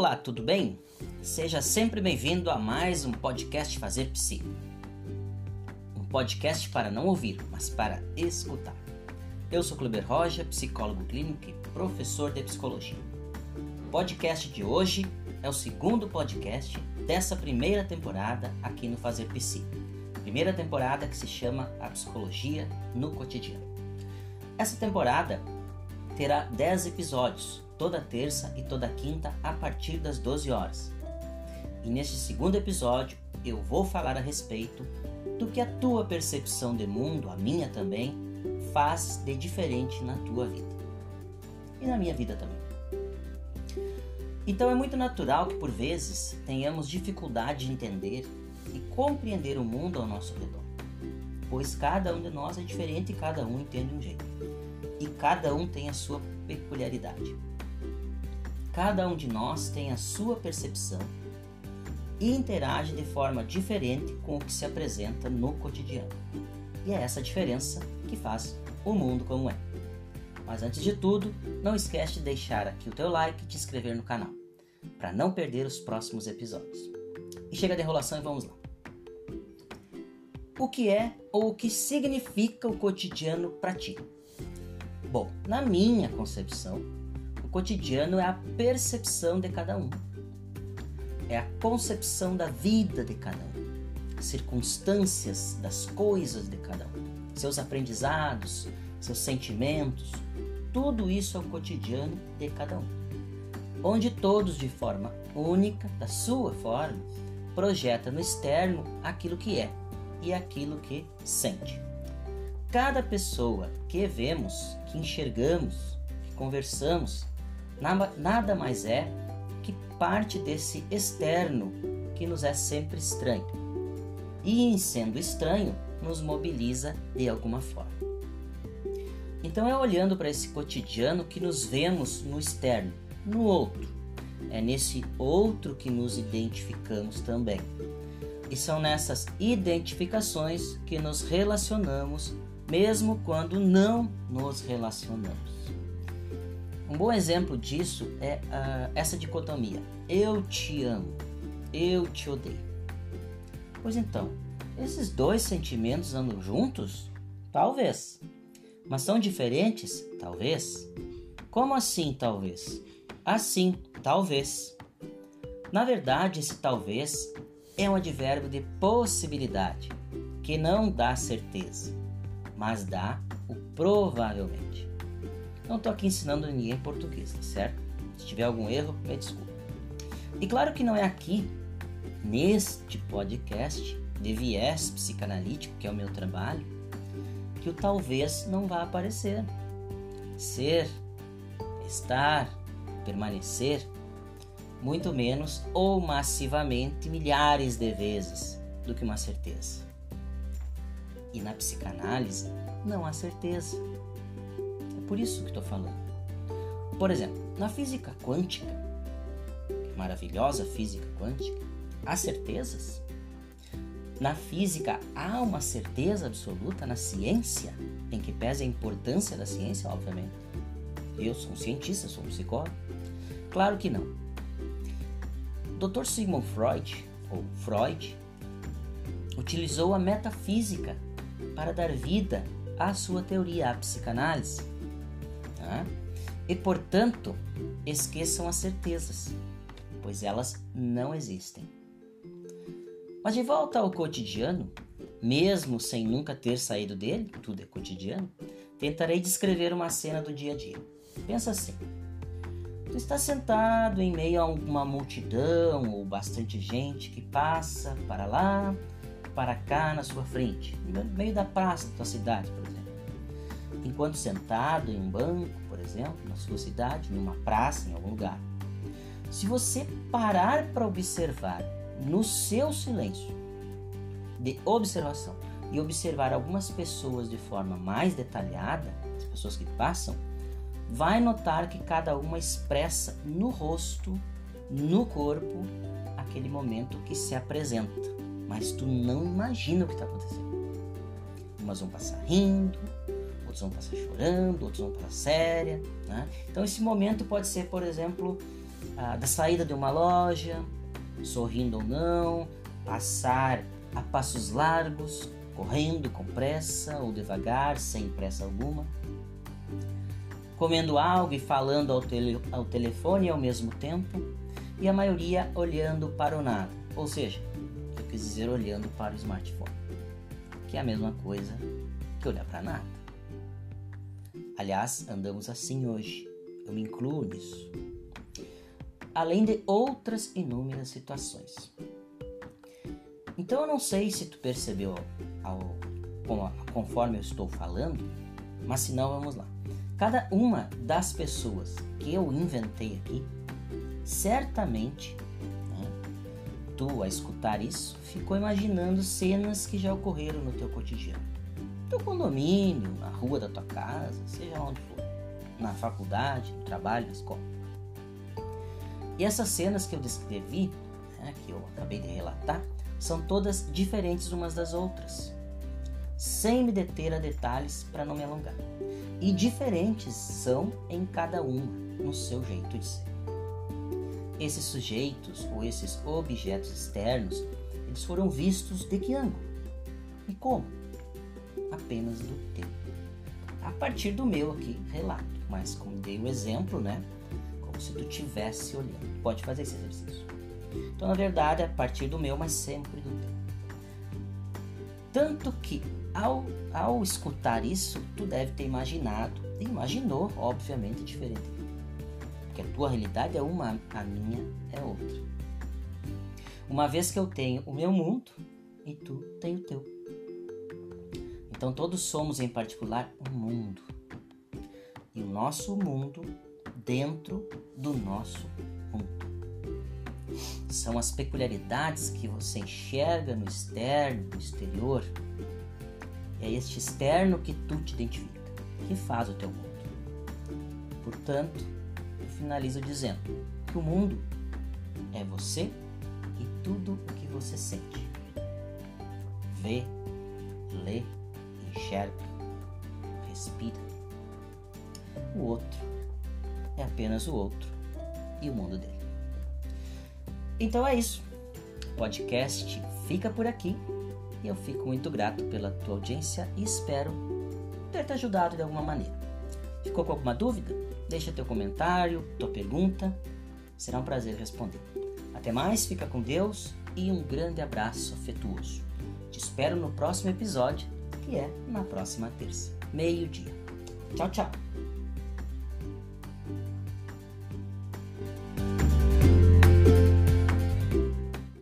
Olá, tudo bem? Seja sempre bem-vindo a mais um podcast Fazer Psi. Um podcast para não ouvir, mas para escutar. Eu sou Kleber Roja, psicólogo clínico e professor de psicologia. O podcast de hoje é o segundo podcast dessa primeira temporada aqui no Fazer Psi. Primeira temporada que se chama A Psicologia no Cotidiano. Essa temporada terá 10 episódios, toda terça e toda quinta a partir das 12 horas. E neste segundo episódio eu vou falar a respeito do que a tua percepção de mundo, a minha também, faz de diferente na tua vida. E na minha vida também. Então é muito natural que por vezes tenhamos dificuldade de entender e compreender o mundo ao nosso redor, pois cada um de nós é diferente e cada um entende um jeito, e cada um tem a sua peculiaridade. Cada um de nós tem a sua percepção e interage de forma diferente com o que se apresenta no cotidiano. E é essa diferença que faz o mundo como é. Mas antes de tudo, não esquece de deixar aqui o teu like e te inscrever no canal, para não perder os próximos episódios. E chega de enrolação e vamos lá. O que é ou o que significa o cotidiano para ti? Bom, na minha concepção, cotidiano é a percepção de cada um. É a concepção da vida de cada um, circunstâncias das coisas de cada um, seus aprendizados, seus sentimentos, tudo isso é o cotidiano de cada um. Onde todos, de forma única, da sua forma, projeta no externo aquilo que é e aquilo que sente. Cada pessoa que vemos, que enxergamos, que conversamos, nada mais é que parte desse externo que nos é sempre estranho. E em sendo estranho, nos mobiliza de alguma forma. Então é olhando para esse cotidiano que nos vemos no externo, no outro. É nesse outro que nos identificamos também. E são nessas identificações que nos relacionamos, mesmo quando não nos relacionamos. Um bom exemplo disso é uh, essa dicotomia: eu te amo, eu te odeio. Pois então, esses dois sentimentos andam juntos? Talvez. Mas são diferentes? Talvez. Como assim, talvez? Assim, talvez. Na verdade, esse talvez é um advérbio de possibilidade, que não dá certeza, mas dá o provavelmente. Não estou aqui ensinando ninguém português, tá certo? Se tiver algum erro, me desculpe. E claro que não é aqui, neste podcast de viés psicanalítico, que é o meu trabalho, que o talvez não vá aparecer. Ser, estar, permanecer, muito menos ou massivamente milhares de vezes do que uma certeza. E na psicanálise não há certeza por isso que estou falando. Por exemplo, na física quântica, maravilhosa física quântica, há certezas? Na física há uma certeza absoluta na ciência, em que pese a importância da ciência, obviamente. Eu sou um cientista, sou um psicólogo. Claro que não. Dr. Sigmund Freud, ou Freud, utilizou a metafísica para dar vida à sua teoria, a psicanálise. E portanto, esqueçam as certezas, pois elas não existem. Mas de volta ao cotidiano, mesmo sem nunca ter saído dele, tudo é cotidiano, tentarei descrever uma cena do dia a dia. Pensa assim: tu está sentado em meio a uma multidão ou bastante gente que passa para lá, para cá na sua frente, no meio da praça da tua cidade, por exemplo enquanto sentado em um banco, por exemplo, na sua cidade, numa praça, em algum lugar. Se você parar para observar no seu silêncio de observação e observar algumas pessoas de forma mais detalhada, as pessoas que passam, vai notar que cada uma expressa no rosto, no corpo, aquele momento que se apresenta, mas tu não imagina o que está acontecendo. Umas vão passar rindo, outros vão passar chorando, outros vão passar séria. Né? Então esse momento pode ser, por exemplo, da saída de uma loja, sorrindo ou não, passar a passos largos, correndo com pressa ou devagar, sem pressa alguma, comendo algo e falando ao, tele, ao telefone ao mesmo tempo, e a maioria olhando para o nada, ou seja, eu quis dizer olhando para o smartphone, que é a mesma coisa que olhar para nada. Aliás, andamos assim hoje, eu me incluo nisso. Além de outras inúmeras situações. Então eu não sei se tu percebeu ao, conforme eu estou falando, mas se não, vamos lá. Cada uma das pessoas que eu inventei aqui, certamente, né, tu a escutar isso, ficou imaginando cenas que já ocorreram no teu cotidiano. Teu condomínio, na rua da tua casa, seja onde for. Na faculdade, no trabalho, na escola. E essas cenas que eu descrevi, né, que eu acabei de relatar, são todas diferentes umas das outras, sem me deter a detalhes para não me alongar. E diferentes são em cada uma, no seu jeito de ser. Esses sujeitos ou esses objetos externos, eles foram vistos de que ângulo? E como? Apenas do teu. A partir do meu aqui relato, mas como dei o exemplo, né? Como se tu estivesse olhando. Pode fazer esse exercício. Então, na verdade, é a partir do meu, mas sempre do teu. Tanto que, ao, ao escutar isso, tu deve ter imaginado, imaginou, obviamente, diferente. Porque a tua realidade é uma, a minha é outra. Uma vez que eu tenho o meu mundo e tu tem o teu. Então todos somos em particular um mundo. E o nosso mundo dentro do nosso mundo são as peculiaridades que você enxerga no externo, no exterior. É este externo que tu te identifica, que faz o teu mundo. Portanto, eu finalizo dizendo que o mundo é você e tudo o que você sente. Vê, lê, enxerga, respira. O outro é apenas o outro e o mundo dele. Então é isso. O podcast fica por aqui e eu fico muito grato pela tua audiência e espero ter te ajudado de alguma maneira. Ficou com alguma dúvida? Deixa teu comentário, tua pergunta. Será um prazer responder. Até mais, fica com Deus e um grande abraço afetuoso. Te espero no próximo episódio, que é na próxima terça, meio-dia. Tchau, tchau.